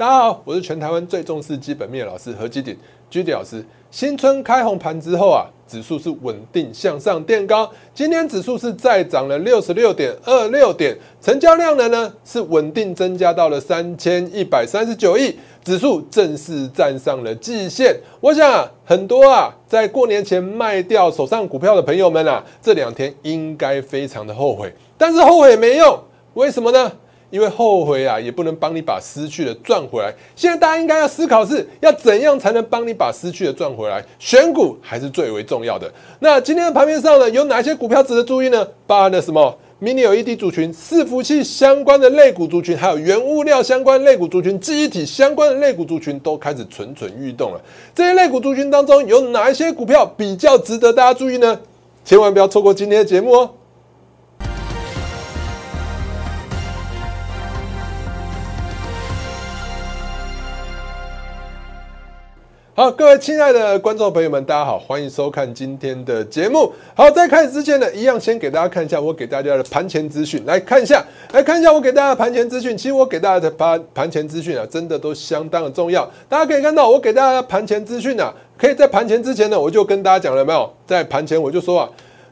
大家好，我是全台湾最重视基本面的老师何基鼎居迪老师。新春开红盘之后啊，指数是稳定向上垫高，今天指数是再涨了六十六点二六点，成交量呢呢是稳定增加到了三千一百三十九亿，指数正式站上了季线。我想啊，很多啊在过年前卖掉手上股票的朋友们啊，这两天应该非常的后悔，但是后悔没用，为什么呢？因为后悔啊，也不能帮你把失去的赚回来。现在大家应该要思考是，要怎样才能帮你把失去的赚回来？选股还是最为重要的。那今天的盘面上呢，有哪些股票值得注意呢？包含了什么？mini LED 族群、伺服器相关的类股族群，还有原物料相关类股族群、记忆体相关的类股族群，都开始蠢蠢欲动了。这些类股族群当中，有哪一些股票比较值得大家注意呢？千万不要错过今天的节目哦！好，各位亲爱的观众朋友们，大家好，欢迎收看今天的节目。好，在开始之前呢，一样先给大家看一下我给大家的盘前资讯，来看一下，来看一下我给大家的盘前资讯。其实我给大家的盘盘前资讯啊，真的都相当的重要。大家可以看到，我给大家的盘前资讯啊，可以在盘前之前呢，我就跟大家讲了没有？在盘前我就说啊，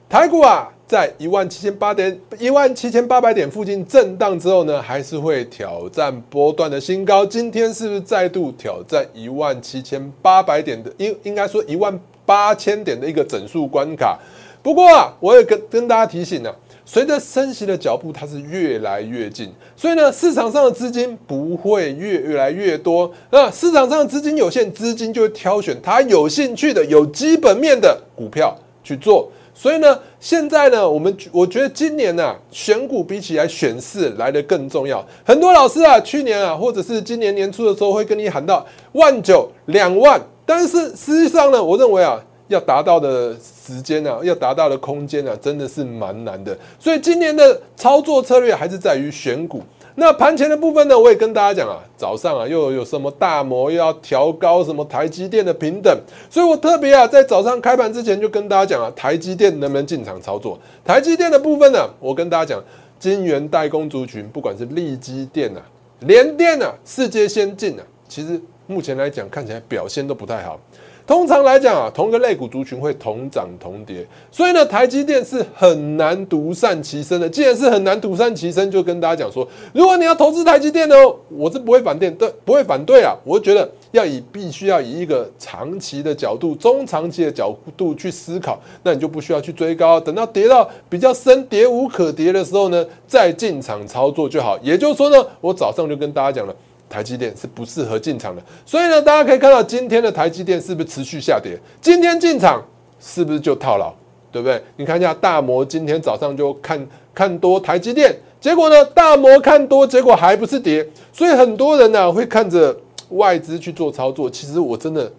台股啊。在一万七千八点、一万七千八百点附近震荡之后呢，还是会挑战波段的新高。今天是不是再度挑战一万七千八百点的？应应该说一万八千点的一个整数关卡。不过啊，我也跟跟大家提醒呢，随着升息的脚步，它是越来越近，所以呢，市场上的资金不会越越来越多。那市场上的资金有限，资金就会挑选它有兴趣的、有基本面的股票去做。所以呢，现在呢，我们我觉得今年呢，选股比起来选市来的更重要。很多老师啊，去年啊，或者是今年年初的时候，会跟你喊到万九两万，但是实际上呢，我认为啊，要达到的时间啊，要达到的空间啊，真的是蛮难的。所以今年的操作策略还是在于选股。那盘前的部分呢，我也跟大家讲啊，早上啊又有什么大摩又要调高什么台积电的平等，所以我特别啊在早上开盘之前就跟大家讲啊，台积电能不能进场操作？台积电的部分呢，我跟大家讲，晶圆代工族群，不管是力积电啊、联电啊、世界先进啊，其实目前来讲看起来表现都不太好。通常来讲啊，同一个类股族群会同涨同跌，所以呢，台积电是很难独善其身的。既然是很难独善其身，就跟大家讲说，如果你要投资台积电呢，我是不会反电，对，不会反对啊。我觉得要以必须要以一个长期的角度、中长期的角度去思考，那你就不需要去追高，等到跌到比较深、跌无可跌的时候呢，再进场操作就好。也就是说呢，我早上就跟大家讲了。台积电是不适合进场的，所以呢，大家可以看到今天的台积电是不是持续下跌？今天进场是不是就套牢？对不对？你看一下大摩今天早上就看看多台积电，结果呢，大摩看多，结果还不是跌。所以很多人呢会看着外资去做操作，其实我真的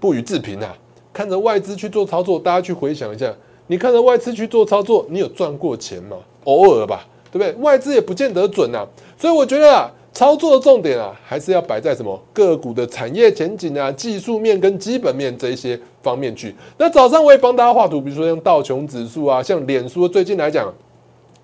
不予置评啊。看着外资去做操作，大家去回想一下，你看着外资去做操作，你有赚过钱吗？偶尔吧，对不对？外资也不见得准啊。所以我觉得啊。操作的重点啊，还是要摆在什么个股的产业前景啊、技术面跟基本面这一些方面去。那早上我也帮大家画图，比如说像道琼指数啊，像脸书最近来讲，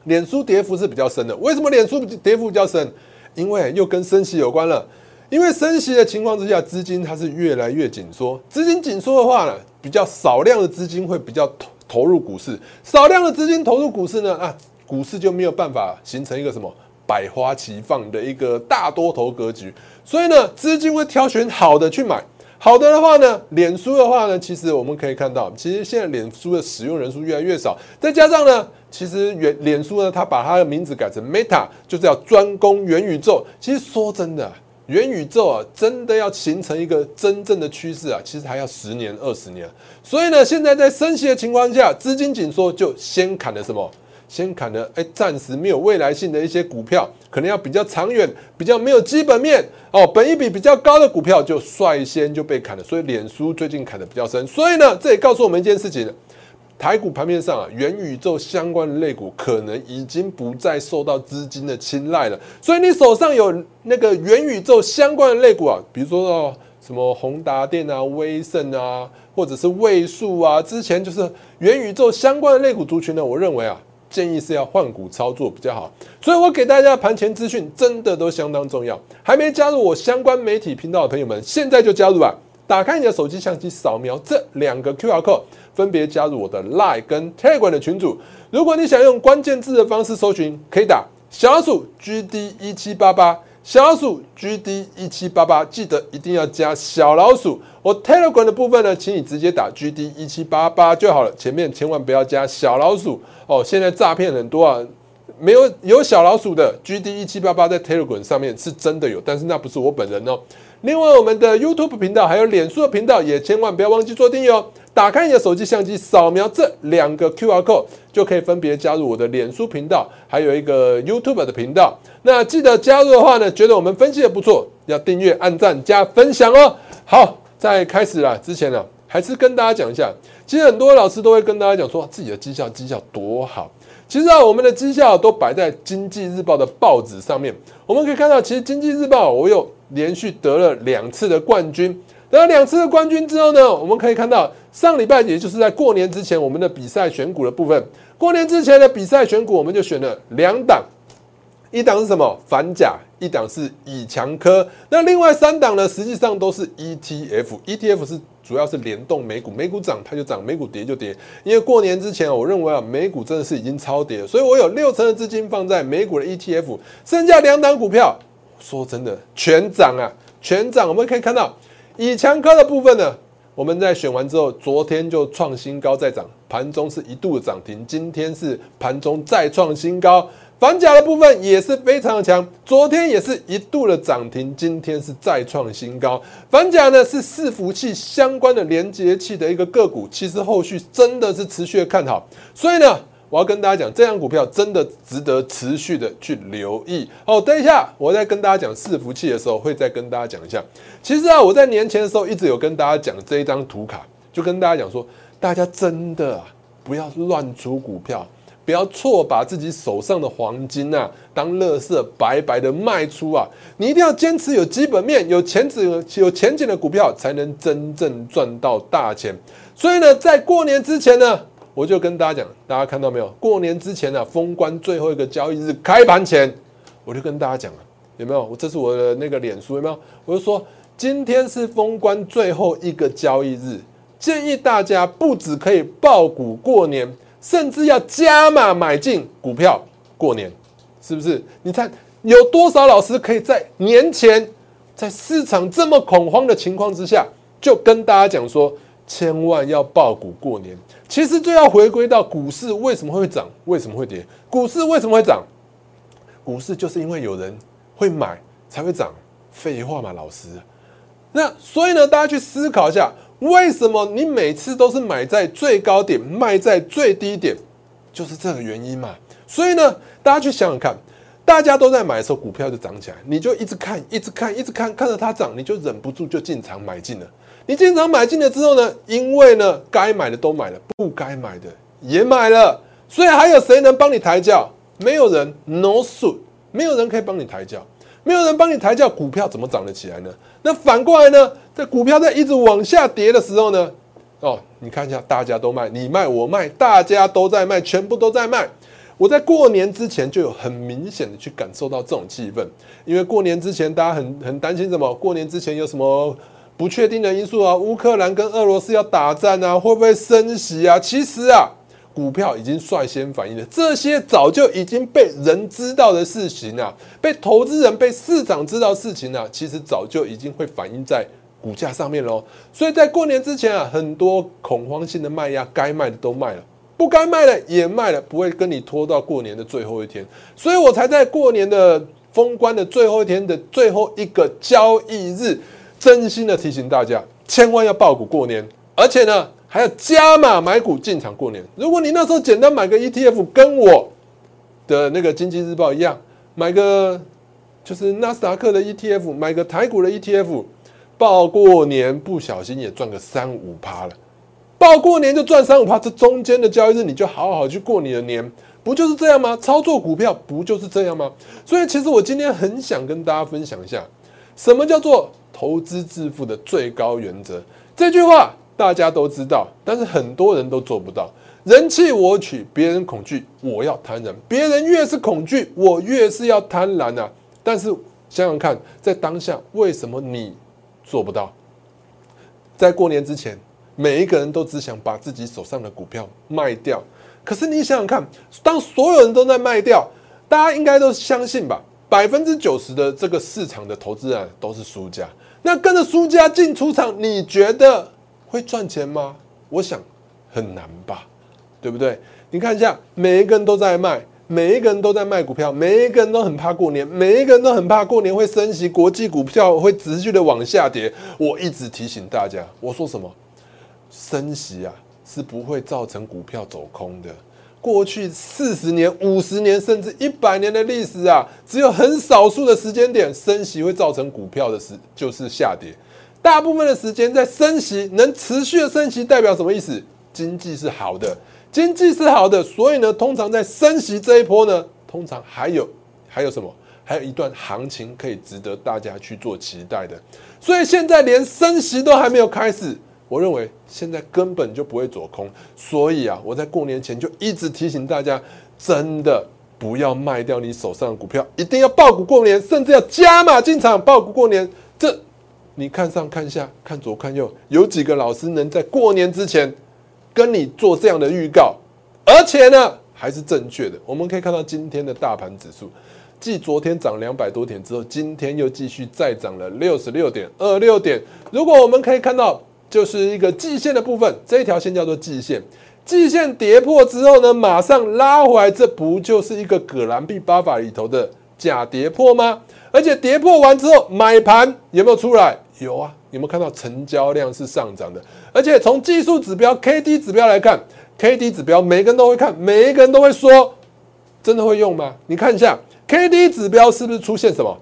脸书跌幅是比较深的。为什么脸书跌幅比较深？因为又跟升息有关了。因为升息的情况之下，资金它是越来越紧缩。资金紧缩的话呢，比较少量的资金会比较投投入股市，少量的资金投入股市呢，啊，股市就没有办法形成一个什么？百花齐放的一个大多头格局，所以呢，资金会挑选好的去买。好的的话呢，脸书的话呢，其实我们可以看到，其实现在脸书的使用人数越来越少。再加上呢，其实元脸书呢，它把它的名字改成 Meta，就是要专攻元宇宙。其实说真的，元宇宙啊，真的要形成一个真正的趋势啊，其实还要十年、二十年。所以呢，现在在升息的情况下，资金紧缩，就先砍了什么？先砍了，哎，暂时没有未来性的一些股票，可能要比较长远、比较没有基本面哦，本一比比较高的股票就率先就被砍了。所以脸书最近砍的比较深。所以呢，这也告诉我们一件事情：台股盘面上啊，元宇宙相关的类股可能已经不再受到资金的青睐了。所以你手上有那个元宇宙相关的类股啊，比如说哦，什么宏达电啊、威盛啊，或者是位数啊，之前就是元宇宙相关的类股族群呢，我认为啊。建议是要换股操作比较好。所以我给大家盘前资讯真的都相当重要。还没加入我相关媒体频道的朋友们，现在就加入吧！打开你的手机相机，扫描这两个 QR code，分别加入我的 Line 跟 Telegram 的群组。如果你想用关键字的方式搜寻，可以打小鼠 GD 一七八八。小老鼠 GD 一七八八，记得一定要加小老鼠。我 Telegram 的部分呢，请你直接打 GD 一七八八就好了，前面千万不要加小老鼠哦。现在诈骗很多啊，没有有小老鼠的 GD 一七八八在 Telegram 上面是真的有，但是那不是我本人哦。另外，我们的 YouTube 频道还有脸书的频道，也千万不要忘记做订阅哦。打开你的手机相机，扫描这两个 QR code，就可以分别加入我的脸书频道，还有一个 YouTube 的频道。那记得加入的话呢，觉得我们分析的不错，要订阅、按赞、加分享哦。好，在开始啦之前呢，还是跟大家讲一下，其实很多老师都会跟大家讲说自己的绩效绩效多好。其实啊，我们的绩效都摆在经济日报的报纸上面，我们可以看到，其实经济日报我有连续得了两次的冠军。得了两次的冠军之后呢，我们可以看到上礼拜，也就是在过年之前，我们的比赛选股的部分，过年之前的比赛选股，我们就选了两档，一档是什么？反甲，一档是以强科。那另外三档呢，实际上都是 ETF，ETF 是主要是联动美股，美股涨它就涨，美股跌就跌。因为过年之前，我认为啊，美股真的是已经超跌，所以我有六成的资金放在美股的 ETF，剩下两档股票，说真的全涨啊，全涨。我们可以看到。以强科的部分呢，我们在选完之后，昨天就创新高再涨，盘中是一度涨停，今天是盘中再创新高。反甲的部分也是非常的强，昨天也是一度的涨停，今天是再创新高。反甲呢是伺服器相关的连接器的一个个股，其实后续真的是持续的看好，所以呢。我要跟大家讲，这张股票真的值得持续的去留意。好，等一下，我在跟大家讲伺服器的时候，会再跟大家讲一下。其实啊，我在年前的时候一直有跟大家讲这一张图卡，就跟大家讲说，大家真的啊，不要乱出股票，不要错把自己手上的黄金啊当垃圾白白的卖出啊！你一定要坚持有基本面、有前景、有前景的股票，才能真正赚到大钱。所以呢，在过年之前呢。我就跟大家讲，大家看到没有？过年之前呢，封关最后一个交易日开盘前，我就跟大家讲了，有没有？我这是我的那个脸书，有没有？我就说今天是封关最后一个交易日，建议大家不止可以爆股过年，甚至要加码买进股票过年，是不是？你看有多少老师可以在年前，在市场这么恐慌的情况之下，就跟大家讲说，千万要爆股过年。其实就要回归到股市为什么会涨，为什么会跌？股市为什么会涨？股市就是因为有人会买才会涨。废话嘛，老师。那所以呢，大家去思考一下，为什么你每次都是买在最高点，卖在最低点？就是这个原因嘛。所以呢，大家去想想看，大家都在买的时候，股票就涨起来，你就一直看，一直看，一直看，看着它涨，你就忍不住就进场买进了。你进场买进了之后呢？因为呢，该买的都买了，不该买的也买了，所以还有谁能帮你抬轿？没有人，no suit，没有人可以帮你抬轿，没有人帮你抬轿，股票怎么涨得起来呢？那反过来呢，在股票在一直往下跌的时候呢？哦，你看一下，大家都卖，你卖我卖，大家都在卖，全部都在卖。我在过年之前就有很明显的去感受到这种气氛，因为过年之前大家很很担心什么？过年之前有什么？不确定的因素啊，乌克兰跟俄罗斯要打战啊，会不会升息啊？其实啊，股票已经率先反应了，这些早就已经被人知道的事情啊，被投资人、被市场知道事情啊，其实早就已经会反映在股价上面喽。所以在过年之前啊，很多恐慌性的卖压，该卖的都卖了，不该卖的也卖了，不会跟你拖到过年的最后一天。所以我才在过年的封关的最后一天的最后一个交易日。真心的提醒大家，千万要爆股过年，而且呢还要加码买股进场过年。如果你那时候简单买个 ETF，跟我的那个经济日报一样，买个就是纳斯达克的 ETF，买个台股的 ETF，报过年不小心也赚个三五趴了。报过年就赚三五趴，这中间的交易日你就好好去过你的年，不就是这样吗？操作股票不就是这样吗？所以其实我今天很想跟大家分享一下，什么叫做。投资致富的最高原则，这句话大家都知道，但是很多人都做不到。人气我取，别人恐惧，我要贪婪。别人越是恐惧，我越是要贪婪啊！但是想想看，在当下，为什么你做不到？在过年之前，每一个人都只想把自己手上的股票卖掉。可是你想想看，当所有人都在卖掉，大家应该都相信吧？百分之九十的这个市场的投资人都是输家。那跟着输家进出场，你觉得会赚钱吗？我想很难吧。对不对？你看一下，每一个人都在卖，每一个人都在卖股票，每一个人都很怕过年，每一个人都很怕过年会升息，国际股票会持续的往下跌。我一直提醒大家，我说什么？升息啊，是不会造成股票走空的。过去四十年、五十年甚至一百年的历史啊，只有很少数的时间点升息会造成股票的时就是下跌，大部分的时间在升息能持续的升息，代表什么意思？经济是好的。经济是好的，所以呢，通常在升息这一波呢，通常还有还有什么？还有一段行情可以值得大家去做期待的。所以现在连升息都还没有开始，我认为现在根本就不会走空。所以啊，我在过年前就一直提醒大家，真的不要卖掉你手上的股票，一定要爆股过年，甚至要加码进场爆股过年。这你看上看下看左看右，有几个老师能在过年之前？跟你做这样的预告，而且呢还是正确的。我们可以看到今天的大盘指数，继昨天涨两百多点之后，今天又继续再涨了六十六点二六点。如果我们可以看到，就是一个季线的部分，这一条线叫做季线，季线跌破之后呢，马上拉回来，这不就是一个葛兰碧八法里头的假跌破吗？而且跌破完之后，买盘有没有出来？有啊。有没有看到成交量是上涨的？而且从技术指标 K D 指标来看，K D 指标每个人都会看，每一个人都会说，真的会用吗？你看一下 K D 指标是不是出现什么？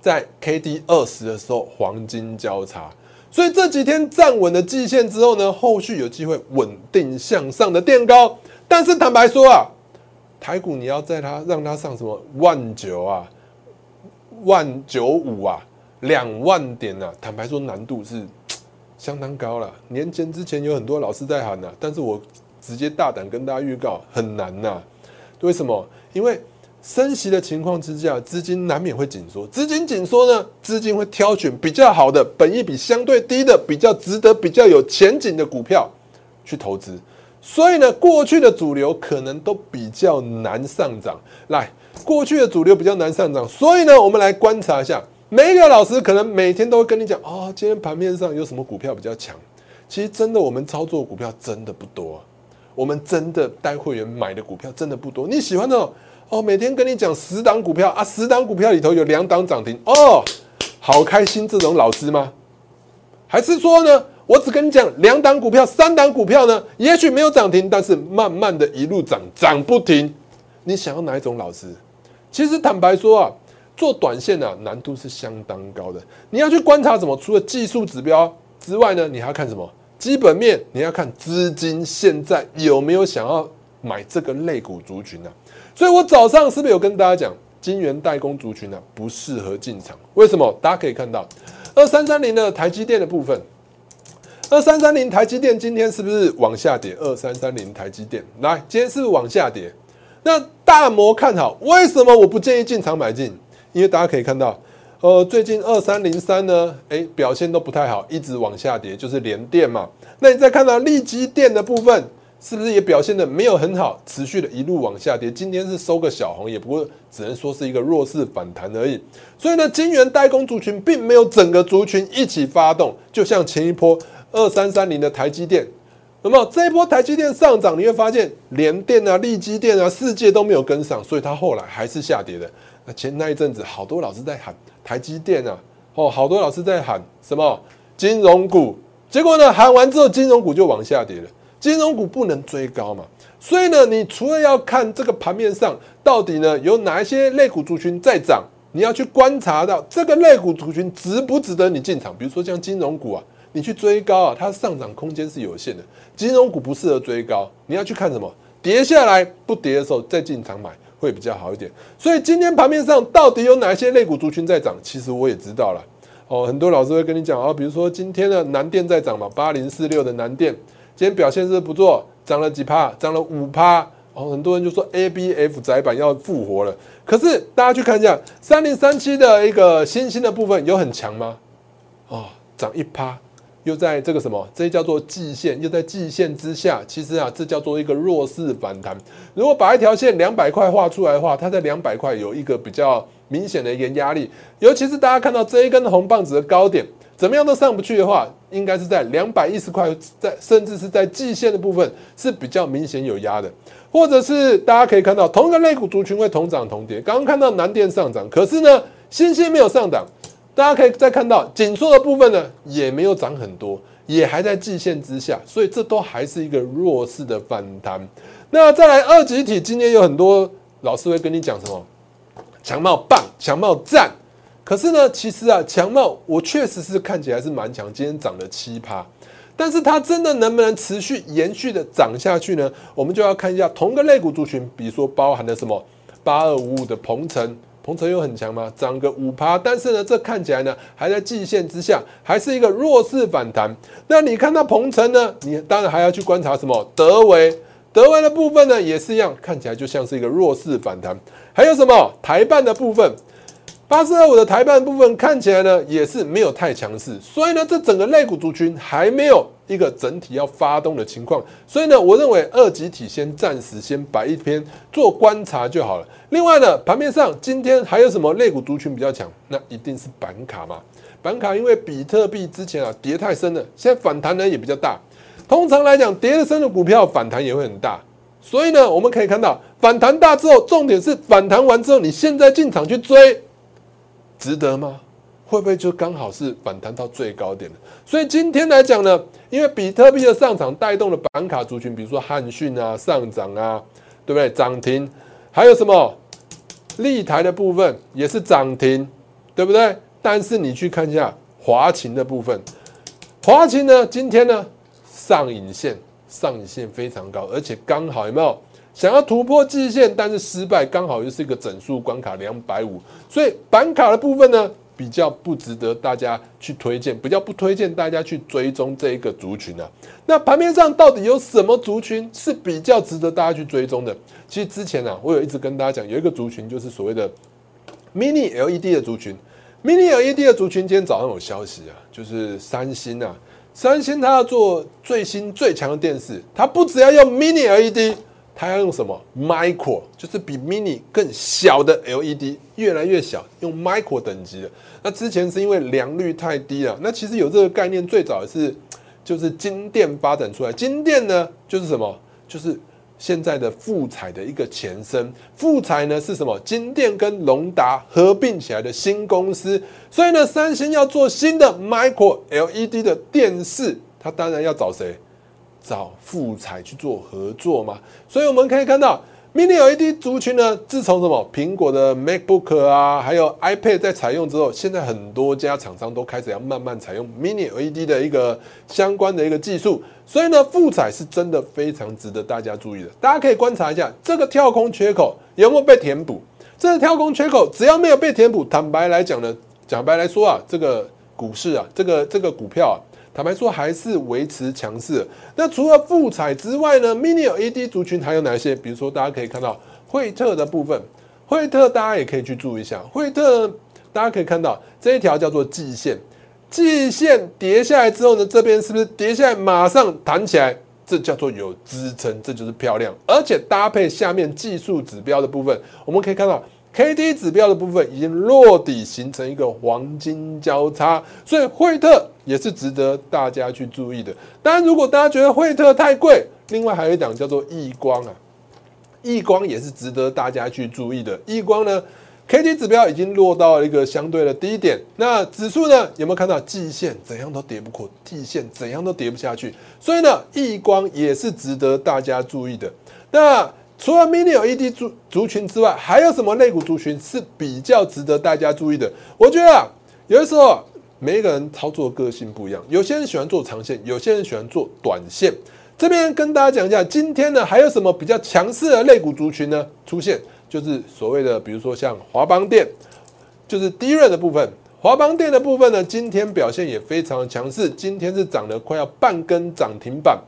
在 K D 二十的时候黄金交叉，所以这几天站稳了季线之后呢，后续有机会稳定向上的垫高。但是坦白说啊，台股你要在它让它上什么万九啊，万九五啊？两万点呐，坦白说难度是 相当高了。年前之前有很多老师在喊呐，但是我直接大胆跟大家预告，很难呐。为什么？因为升息的情况之下，资金难免会紧缩。资金紧缩呢，资金会挑选比较好的、本益比相对低的、比较值得、比较有前景的股票去投资。所以呢，过去的主流可能都比较难上涨。来，过去的主流比较难上涨，所以呢，我们来观察一下。每一个老师可能每天都会跟你讲哦，今天盘面上有什么股票比较强？其实真的，我们操作股票真的不多，我们真的带会员买的股票真的不多。你喜欢那种哦，每天跟你讲十档股票啊，十档股票里头有两档涨停哦，好开心这种老师吗？还是说呢，我只跟你讲两档股票、三档股票呢，也许没有涨停，但是慢慢的一路涨，涨不停。你想要哪一种老师？其实坦白说啊。做短线呢，难度是相当高的。你要去观察什么？除了技术指标之外呢，你还要看什么？基本面，你要看资金现在有没有想要买这个类股族群呢？所以我早上是不是有跟大家讲，金源代工族群呢不适合进场？为什么？大家可以看到，二三三零的台积电的部分，二三三零台积电今天是不是往下跌？二三三零台积电来，今天是不是往下跌？那大摩看好，为什么我不建议进场买进？因为大家可以看到，呃，最近二三零三呢，哎，表现都不太好，一直往下跌，就是连电嘛。那你再看到利基电的部分，是不是也表现的没有很好，持续的一路往下跌？今天是收个小红，也不过只能说是一个弱势反弹而已。所以呢，晶圆代工族群并没有整个族群一起发动，就像前一波二三三零的台积电，那么这一波台积电上涨，你会发现联电啊、利基电啊、世界都没有跟上，所以它后来还是下跌的。那前那一阵子，好多老师在喊台积电啊，哦，好多老师在喊什么金融股，结果呢，喊完之后，金融股就往下跌了。金融股不能追高嘛，所以呢，你除了要看这个盘面上到底呢有哪一些类股族群在涨，你要去观察到这个类股族群值不值得你进场。比如说像金融股啊，你去追高啊，它上涨空间是有限的，金融股不适合追高，你要去看什么，跌下来不跌的时候再进场买。会比较好一点，所以今天盘面上到底有哪些类股族群在涨？其实我也知道了哦。很多老师会跟你讲啊，比如说今天的南电在涨嘛，八零四六的南电今天表现是不错，涨了几趴，涨了五趴。哦，很多人就说 A B F 窄板要复活了。可是大家去看一下三零三七的一个新兴的部分有很强吗？哦，涨一趴。又在这个什么，这叫做季线，又在季线之下。其实啊，这叫做一个弱势反弹。如果把一条线两百块画出来的话，它在两百块有一个比较明显的一个压力。尤其是大家看到这一根红棒子的高点，怎么样都上不去的话，应该是在两百一十块，在甚至是在季线的部分是比较明显有压的。或者是大家可以看到，同一个类股族群会同涨同跌。刚刚看到南电上涨，可是呢，新兴没有上涨。大家可以再看到紧缩的部分呢，也没有涨很多，也还在季线之下，所以这都还是一个弱势的反弹。那再来二级体，今天有很多老师会跟你讲什么？强茂棒，强茂赞。可是呢，其实啊，强茂我确实是看起来是蛮强，今天涨了七趴，但是它真的能不能持续延续的涨下去呢？我们就要看一下同个类股族群，比如说包含了什么八二五五的鹏程。鹏程有很强吗？涨个五趴，但是呢，这看起来呢还在季线之下，还是一个弱势反弹。那你看到鹏程呢？你当然还要去观察什么？德维，德维的部分呢也是一样，看起来就像是一个弱势反弹。还有什么台办的部分？八四二五的台办部分看起来呢也是没有太强势，所以呢，这整个类股族群还没有。一个整体要发动的情况，所以呢，我认为二级体先暂时先摆一边做观察就好了。另外呢，盘面上今天还有什么类股族群比较强？那一定是板卡嘛。板卡因为比特币之前啊跌太深了，现在反弹呢也比较大。通常来讲，跌得深的股票反弹也会很大。所以呢，我们可以看到反弹大之后，重点是反弹完之后，你现在进场去追，值得吗？会不会就刚好是反弹到最高点了？所以今天来讲呢，因为比特币的上涨带动了板卡族群，比如说汉讯啊上涨啊，对不对？涨停，还有什么立台的部分也是涨停，对不对？但是你去看一下华勤的部分，华勤呢今天呢上影线上影线非常高，而且刚好有没有想要突破季线，但是失败，刚好又是一个整数关卡两百五，所以板卡的部分呢？比较不值得大家去推荐，比较不推荐大家去追踪这一个族群啊。那盘面上到底有什么族群是比较值得大家去追踪的？其实之前啊，我有一直跟大家讲，有一个族群就是所谓的 Mini LED 的族群。Mini LED 的族群，今天早上有消息啊，就是三星啊，三星它要做最新最强的电视，它不只要用 Mini LED。它要用什么？Micro 就是比 Mini 更小的 LED，越来越小，用 Micro 等级的。那之前是因为良率太低了。那其实有这个概念，最早是就是金电发展出来。金电呢，就是什么？就是现在的富彩的一个前身。富彩呢是什么？金电跟龙达合并起来的新公司。所以呢，三星要做新的 Micro LED 的电视，它当然要找谁？找富彩去做合作嘛，所以我们可以看到，Mini LED 族群呢，自从什么苹果的 MacBook 啊，还有 iPad 在采用之后，现在很多家厂商都开始要慢慢采用 Mini LED 的一个相关的一个技术，所以呢，富彩是真的非常值得大家注意的。大家可以观察一下这个跳空缺口有没有被填补，这个跳空缺口只要没有被填补，坦白来讲呢，讲白来说啊，这个股市啊，这个这个股票啊。坦白说，还是维持强势。那除了富彩之外呢？Mini LED 族群还有哪些？比如说，大家可以看到惠特的部分，惠特大家也可以去注意一下。惠特大家可以看到这一条叫做季线，季线跌下来之后呢，这边是不是跌下来马上弹起来？这叫做有支撑，这就是漂亮。而且搭配下面技术指标的部分，我们可以看到。K D 指标的部分已经落底，形成一个黄金交叉，所以惠特也是值得大家去注意的。当然，如果大家觉得惠特太贵，另外还有一档叫做易光啊，易光也是值得大家去注意的。易光呢，K D 指标已经落到了一个相对的低点，那指数呢有没有看到季线怎样都跌不过，季线怎样都跌不下去，所以呢，易光也是值得大家注意的。那除了 Mini LED 族族群之外，还有什么类股族群是比较值得大家注意的？我觉得啊，有的时候每一个人操作个性不一样，有些人喜欢做长线，有些人喜欢做短线。这边跟大家讲一下，今天呢还有什么比较强势的类股族群呢？出现就是所谓的，比如说像华邦电，就是低润的部分。华邦电的部分呢，今天表现也非常强势，今天是涨了快要半根涨停板。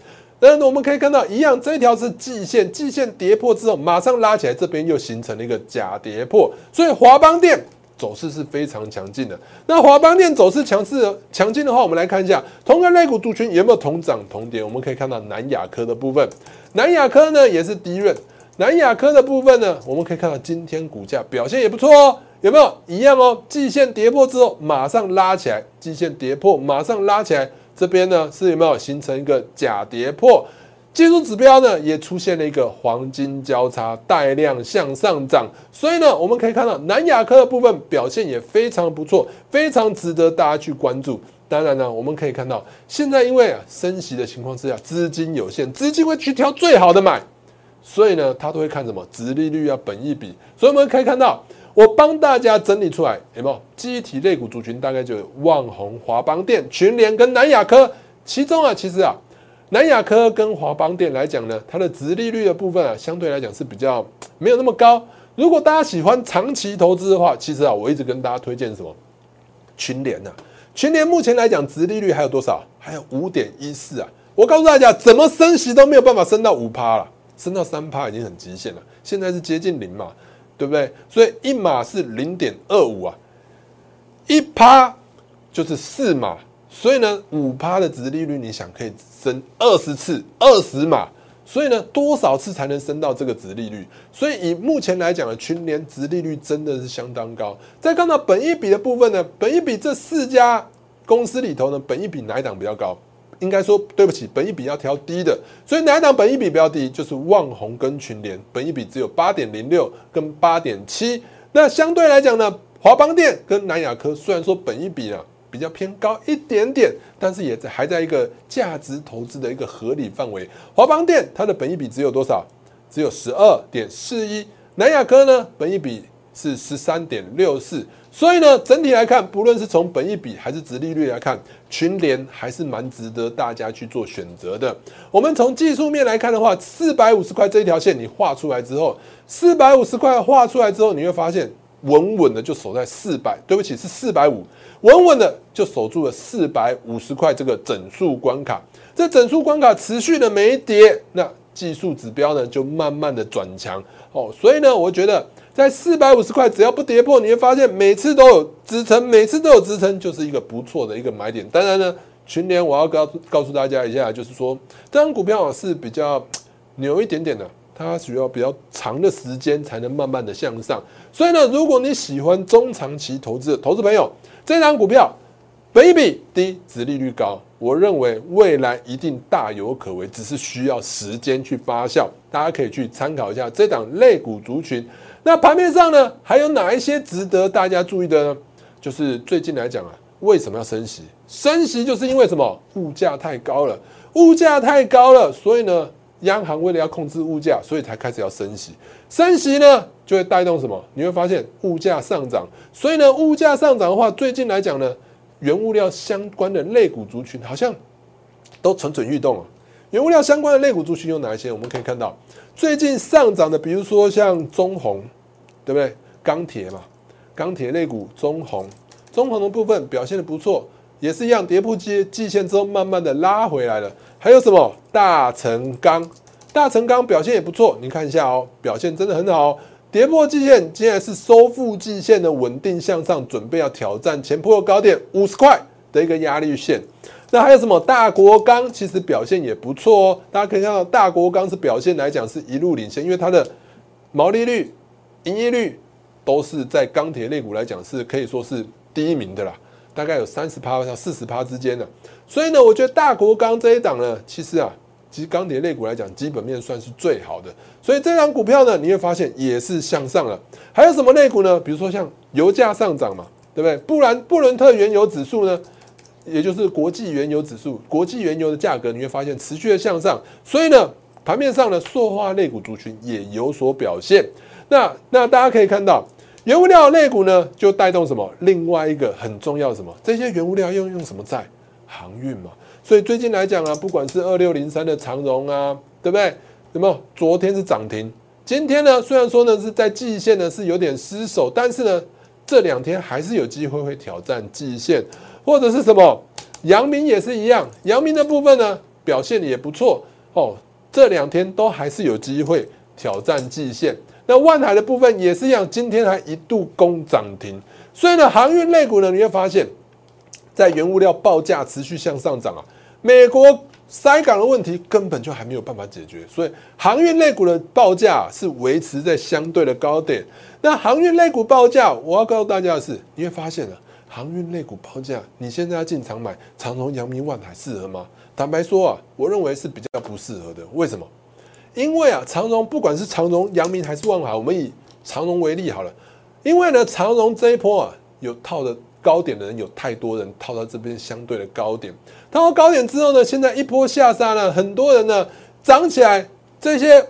当然呢，我们可以看到一样，这一条是季线，季线跌破之后马上拉起来，这边又形成了一个假跌破，所以华邦电走势是非常强劲的。那华邦电走势强势强劲的话，我们来看一下同个类股族群有没有同涨同跌。我们可以看到南亚科的部分，南亚科呢也是低润，南亚科的部分呢，我们可以看到今天股价表现也不错哦，有没有一样哦？季线跌破之后马上拉起来，季线跌破马上拉起来。这边呢是有没有形成一个假跌破？技术指标呢也出现了一个黄金交叉带量向上涨，所以呢我们可以看到南亚科的部分表现也非常不错，非常值得大家去关注。当然呢我们可以看到现在因为啊升息的情况之下，资金有限，资金会去挑最好的买，所以呢他都会看什么？殖利率啊、本益比。所以我们可以看到。我帮大家整理出来，有没有？记忆体类股族群大概就有旺宏、华邦电、群联跟南亚科。其中啊，其实啊，南亚科跟华邦电来讲呢，它的值利率的部分啊，相对来讲是比较没有那么高。如果大家喜欢长期投资的话，其实啊，我一直跟大家推荐什么？群联呐，群联目前来讲，值利率还有多少？还有五点一四啊！我告诉大家，怎么升息都没有办法升到五趴了，升到三趴已经很极限了。现在是接近零嘛。对不对？所以一码是零点二五啊，一趴就是四码，所以呢，五趴的值利率，你想可以升二十次，二十码，所以呢，多少次才能升到这个值利率？所以以目前来讲的群联值利率真的是相当高。再看到本一比的部分呢，本一比这四家公司里头呢，本一比哪一档比较高？应该说对不起，本一比要调低的，所以哪一档本一比比较低？就是旺宏跟群联，本一比只有八点零六跟八点七。那相对来讲呢，华邦电跟南亚科虽然说本一比呢比较偏高一点点，但是也在还在一个价值投资的一个合理范围。华邦电它的本一比只有多少？只有十二点四一。南亚科呢，本一比是十三点六四。所以呢，整体来看，不论是从本益比还是值利率来看，群联还是蛮值得大家去做选择的。我们从技术面来看的话，四百五十块这一条线你画出来之后，四百五十块画出来之后，你会发现稳稳的就守在四百，对不起是四百五，稳稳的就守住了四百五十块这个整数关卡。这整数关卡持续的没跌，那技术指标呢就慢慢的转强哦。所以呢，我觉得。在四百五十块，只要不跌破，你会发现每次都有支撑，每次都有支撑，就是一个不错的一个买点。当然呢，群联我要告告诉大家一下，就是说这张股票是比较牛一点点的，它需要比较长的时间才能慢慢的向上。所以呢，如果你喜欢中长期投资的投资朋友，这张股票本一比低，殖利率高，我认为未来一定大有可为，只是需要时间去发酵。大家可以去参考一下这档类股族群。那盘面上呢，还有哪一些值得大家注意的呢？就是最近来讲啊，为什么要升息？升息就是因为什么？物价太高了，物价太高了，所以呢，央行为了要控制物价，所以才开始要升息。升息呢，就会带动什么？你会发现物价上涨。所以呢，物价上涨的话，最近来讲呢，原物料相关的类股族群好像都蠢蠢欲动啊。原物料相关的类股族群有哪一些？我们可以看到。最近上涨的，比如说像中红，对不对？钢铁嘛，钢铁类股中红，中红的部分表现的不错，也是一样跌破季季线之后，慢慢的拉回来了。还有什么大成钢？大成钢表现也不错，你看一下哦，表现真的很好。跌破季线，竟然是收复季线的稳定向上，准备要挑战前破高点五十块的一个压力线。那还有什么大国钢？其实表现也不错哦。大家可以看到，大国钢是表现来讲是一路领先，因为它的毛利率、营业率都是在钢铁类股来讲是可以说是第一名的啦，大概有三十趴到四十趴之间的。所以呢，我觉得大国钢这一档呢，其实啊，其实钢铁类股来讲，基本面算是最好的。所以这档股票呢，你会发现也是向上了。还有什么类股呢？比如说像油价上涨嘛，对不对？不然布伦特原油指数呢？也就是国际原油指数，国际原油的价格你会发现持续的向上，所以呢，盘面上的塑化类股族群也有所表现。那那大家可以看到，原物料类股呢就带动什么？另外一个很重要什么？这些原物料用用什么在航运嘛？所以最近来讲啊，不管是二六零三的长荣啊，对不对？有没有？昨天是涨停，今天呢虽然说呢是在季线呢是有点失守，但是呢这两天还是有机会会挑战季线。或者是什么，阳明也是一样，阳明的部分呢表现也不错，哦，这两天都还是有机会挑战季线。那万海的部分也是一样，今天还一度攻涨停。所以呢，航运类股呢，你会发现，在原物料报价持续向上涨啊，美国塞港的问题根本就还没有办法解决，所以航运类股的报价是维持在相对的高点。那航运类股报价，我要告诉大家的是，你会发现啊，航运类股报价，你现在要进场买长荣、阳明、万海适合吗？坦白说啊，我认为是比较不适合的。为什么？因为啊，长荣不管是长荣、阳明还是万海，我们以长荣为例好了。因为呢，长荣这一波啊，有套的高点的人有太多人套到这边相对的高点，套到高点之后呢，现在一波下杀呢，很多人呢涨起来，这些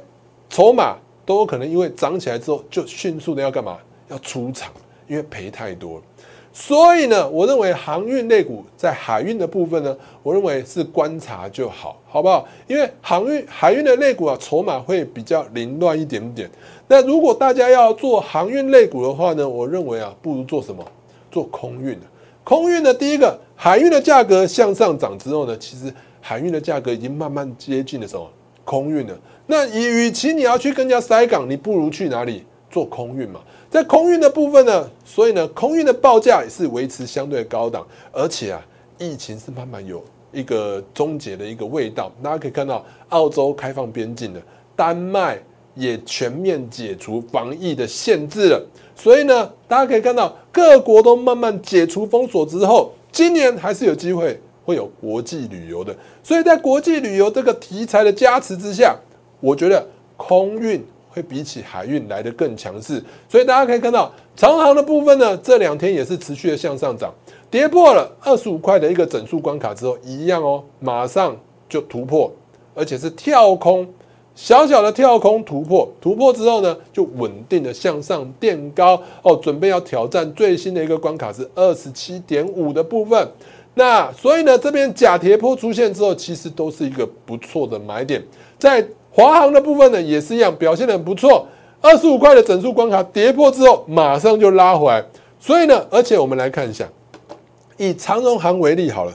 筹码都有可能因为涨起来之后就迅速的要干嘛？要出场，因为赔太多了。所以呢，我认为航运类股在海运的部分呢，我认为是观察就好，好不好？因为航运海运的类股啊，筹码会比较凌乱一点点。那如果大家要做航运类股的话呢，我认为啊，不如做什么？做空运。空运的第一个，海运的价格向上涨之后呢，其实海运的价格已经慢慢接近了什么？空运了。那与其你要去跟人家塞港，你不如去哪里做空运嘛？在空运的部分呢，所以呢，空运的报价也是维持相对高档，而且啊，疫情是慢慢有一个终结的一个味道。大家可以看到，澳洲开放边境了，丹麦也全面解除防疫的限制了，所以呢，大家可以看到各国都慢慢解除封锁之后，今年还是有机会会有国际旅游的。所以在国际旅游这个题材的加持之下，我觉得空运。会比起海运来的更强势，所以大家可以看到长航的部分呢，这两天也是持续的向上涨，跌破了二十五块的一个整数关卡之后，一样哦，马上就突破，而且是跳空，小小的跳空突破，突破之后呢，就稳定的向上垫高。哦，准备要挑战最新的一个关卡是二十七点五的部分，那所以呢，这边假跌破出现之后，其实都是一个不错的买点，在。华航的部分呢，也是一样，表现的很不错。二十五块的整数关卡跌破之后，马上就拉回来。所以呢，而且我们来看一下，以长荣航为例好了。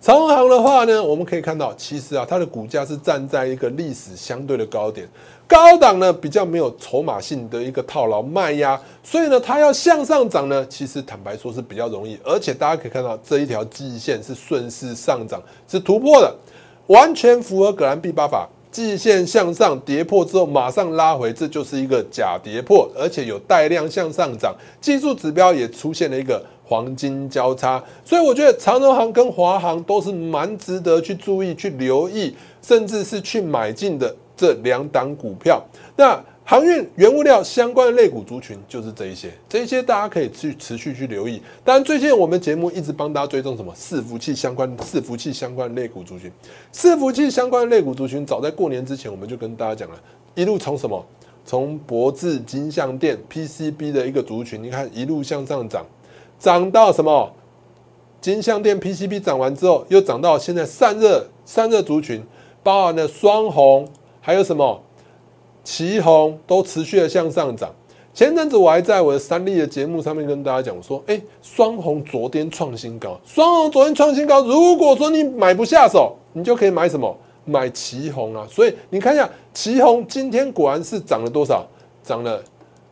长荣航的话呢，我们可以看到，其实啊，它的股价是站在一个历史相对的高点，高档呢比较没有筹码性的一个套牢卖压，所以呢，它要向上涨呢，其实坦白说是比较容易。而且大家可以看到，这一条季线是顺势上涨，是突破的，完全符合葛兰碧八法。季线向上跌破之后，马上拉回，这就是一个假跌破，而且有带量向上涨，技术指标也出现了一个黄金交叉，所以我觉得长荣行跟华航都是蛮值得去注意、去留意，甚至是去买进的这两档股票。那航运原物料相关的类股族群就是这一些，这一些大家可以去持续去留意。当然，最近我们节目一直帮大家追踪什么伺服器相关、伺服器相关的类股族群。伺服器相关的类股族群，早在过年之前我们就跟大家讲了，一路从什么，从博智、金相电、PCB 的一个族群，你看一路向上涨，涨到什么？金相电 PCB 涨完之后，又涨到现在散热、散热族群，包含了双红，还有什么？旗红都持续的向上涨。前阵子我还在我的三立的节目上面跟大家讲说，哎，双红昨天创新高，双红昨天创新高。如果说你买不下手，你就可以买什么？买旗红啊。所以你看一下旗红今天果然是涨了多少？涨了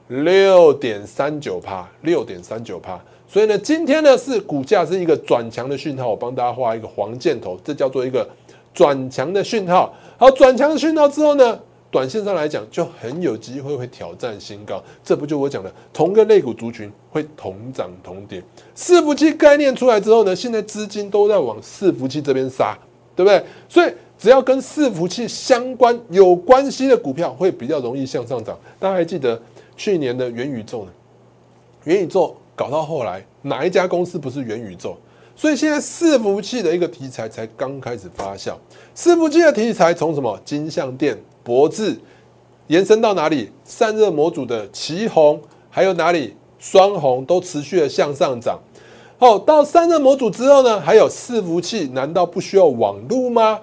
六点三九帕，六点三九帕。所以呢，今天呢是股价是一个转强的讯号，我帮大家画一个黄箭头，这叫做一个转强的讯号。好，转强的讯号之后呢？短线上来讲，就很有机会会挑战新高，这不就我讲的同个类股族群会同涨同跌。伺服器概念出来之后呢，现在资金都在往伺服器这边杀，对不对？所以只要跟伺服器相关有关系的股票，会比较容易向上涨。大家还记得去年的元宇宙呢？元宇宙搞到后来，哪一家公司不是元宇宙？所以现在伺服器的一个题材才刚开始发酵。伺服器的题材从什么金相电？脖子延伸到哪里？散热模组的旗红，还有哪里双红都持续的向上涨。好，到散热模组之后呢？还有伺服器，难道不需要网路吗？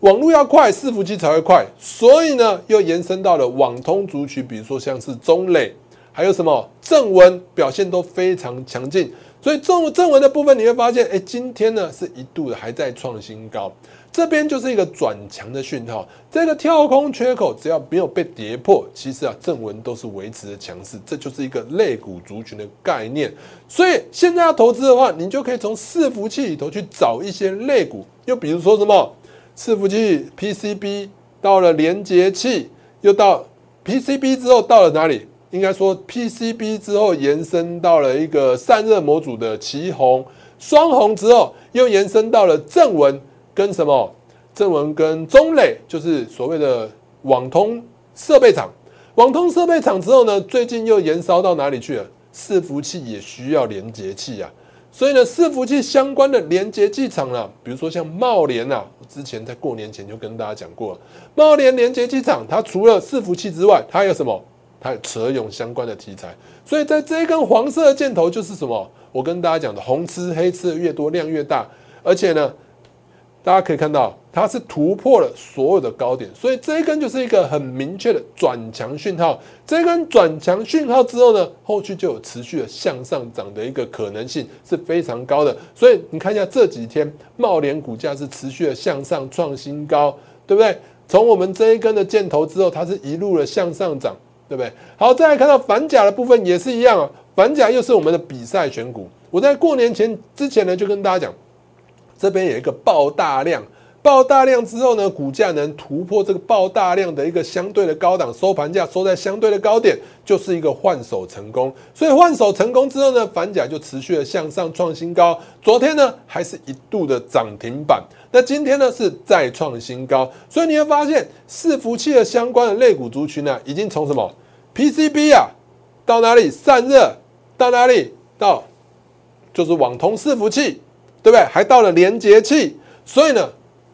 网路要快，伺服器才会快。所以呢，又延伸到了网通族群，比如说像是中磊，还有什么正文表现都非常强劲。所以正正文的部分你会发现，哎，今天呢是一度的还在创新高，这边就是一个转强的讯号。这个跳空缺口只要没有被跌破，其实啊正文都是维持的强势，这就是一个类股族群的概念。所以现在要投资的话，你就可以从伺服器里头去找一些类股，又比如说什么伺服器 PCB 到了连接器，又到 PCB 之后到了哪里？应该说，PCB 之后延伸到了一个散热模组的旗红、双红之后，又延伸到了正文跟什么？正文跟中磊，就是所谓的网通设备厂。网通设备厂之后呢，最近又延烧到哪里去了？伺服器也需要连接器啊。所以呢，伺服器相关的连接器厂啊，比如说像茂联啊，之前在过年前就跟大家讲过了，茂联连接器厂，它除了伺服器之外，它有什么？还有车用相关的题材，所以在这一根黄色的箭头就是什么？我跟大家讲的，红吃黑吃的越多，量越大，而且呢，大家可以看到它是突破了所有的高点，所以这一根就是一个很明确的转强讯号。这一根转强讯号之后呢，后续就有持续的向上涨的一个可能性是非常高的。所以你看一下这几天茂联股价是持续的向上创新高，对不对？从我们这一根的箭头之后，它是一路的向上涨。对不对？好，再来看到反甲的部分也是一样啊。反甲又是我们的比赛选股。我在过年前之前呢，就跟大家讲，这边有一个爆大量，爆大量之后呢，股价能突破这个爆大量的一个相对的高档，收盘价收在相对的高点，就是一个换手成功。所以换手成功之后呢，反甲就持续的向上创新高。昨天呢，还是一度的涨停板。那今天呢，是再创新高。所以你会发现，伺服器的相关的类股族群呢，已经从什么？PCB 啊，到哪里散热？到哪里到？就是网通伺服器，对不对？还到了连接器。所以呢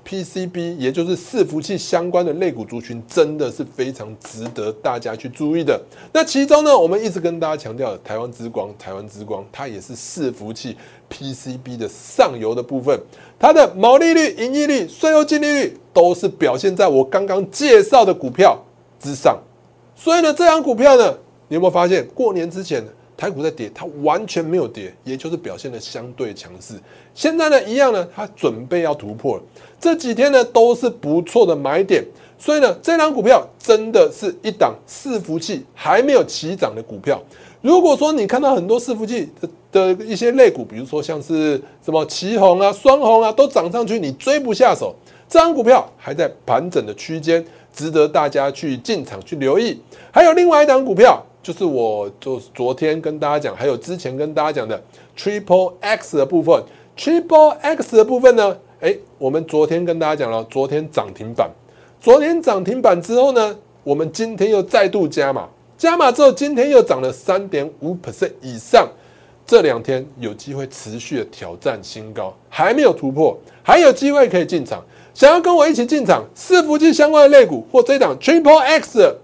，PCB 也就是伺服器相关的类股族群，真的是非常值得大家去注意的。那其中呢，我们一直跟大家强调的台湾之光，台湾之光，它也是伺服器 PCB 的上游的部分，它的毛利率、盈利率、税后净利率都是表现在我刚刚介绍的股票之上。所以呢，这张股票呢，你有没有发现，过年之前台股在跌，它完全没有跌，也就是表现的相对强势。现在呢，一样呢，它准备要突破了。这几天呢，都是不错的买点。所以呢，这张股票真的是一档伺服器还没有起涨的股票。如果说你看到很多伺服器的的一些类股，比如说像是什么旗红啊、双红啊，都涨上去，你追不下手。这张股票还在盘整的区间。值得大家去进场去留意，还有另外一档股票，就是我就昨天跟大家讲，还有之前跟大家讲的 Triple X 的部分，Triple X 的部分呢，哎，我们昨天跟大家讲了，昨天涨停板，昨天涨停板之后呢，我们今天又再度加码，加码之后今天又涨了三点五 percent 以上，这两天有机会持续的挑战新高，还没有突破，还有机会可以进场。想要跟我一起进场伺服器相关的类股或这档 Triple X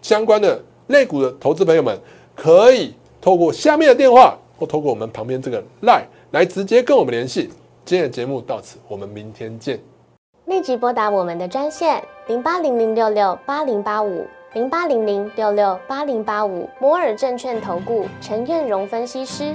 相关的类股的投资朋友们，可以透过下面的电话或透过我们旁边这个 Line 来直接跟我们联系。今天的节目到此，我们明天见。立即拨打我们的专线零八零零六六八零八五零八零零六六八零八五摩尔证券投顾陈彦荣分析师。